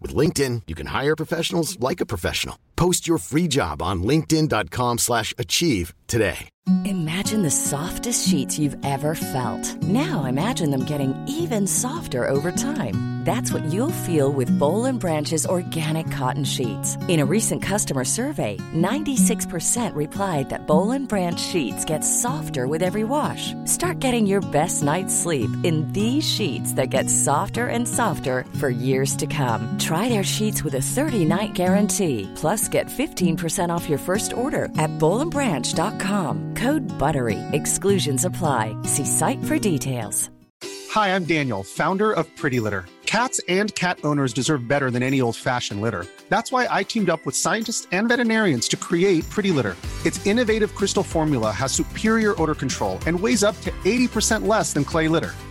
With LinkedIn, you can hire professionals like a professional. Post your free job on linkedin.com slash achieve today. Imagine the softest sheets you've ever felt. Now imagine them getting even softer over time. That's what you'll feel with Boll Branch's organic cotton sheets. In a recent customer survey, 96% replied that Boll Branch sheets get softer with every wash. Start getting your best night's sleep in these sheets that get softer and softer for years to come. Their sheets with a 30-night guarantee. Plus, get 15% off your first order at bollandbranch.com. Code BUTTERY. Exclusions apply. See site for details. Hi, I'm Daniel, founder of Pretty Litter. Cats and cat owners deserve better than any old-fashioned litter. That's why I teamed up with scientists and veterinarians to create Pretty Litter. Its innovative crystal formula has superior odor control and weighs up to 80% less than clay litter.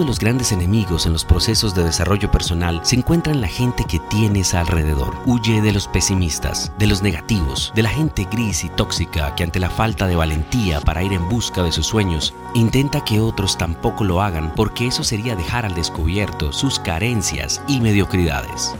De los grandes enemigos en los procesos de desarrollo personal se encuentra en la gente que tienes alrededor. Huye de los pesimistas, de los negativos, de la gente gris y tóxica que ante la falta de valentía para ir en busca de sus sueños, intenta que otros tampoco lo hagan porque eso sería dejar al descubierto sus carencias y mediocridades.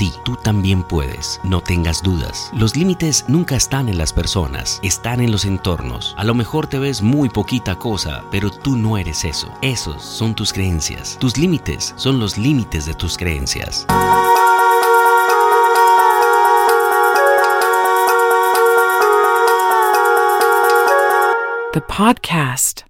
Sí, tú también puedes, no tengas dudas. Los límites nunca están en las personas, están en los entornos. A lo mejor te ves muy poquita cosa, pero tú no eres eso. Esos son tus creencias. Tus límites son los límites de tus creencias. The podcast.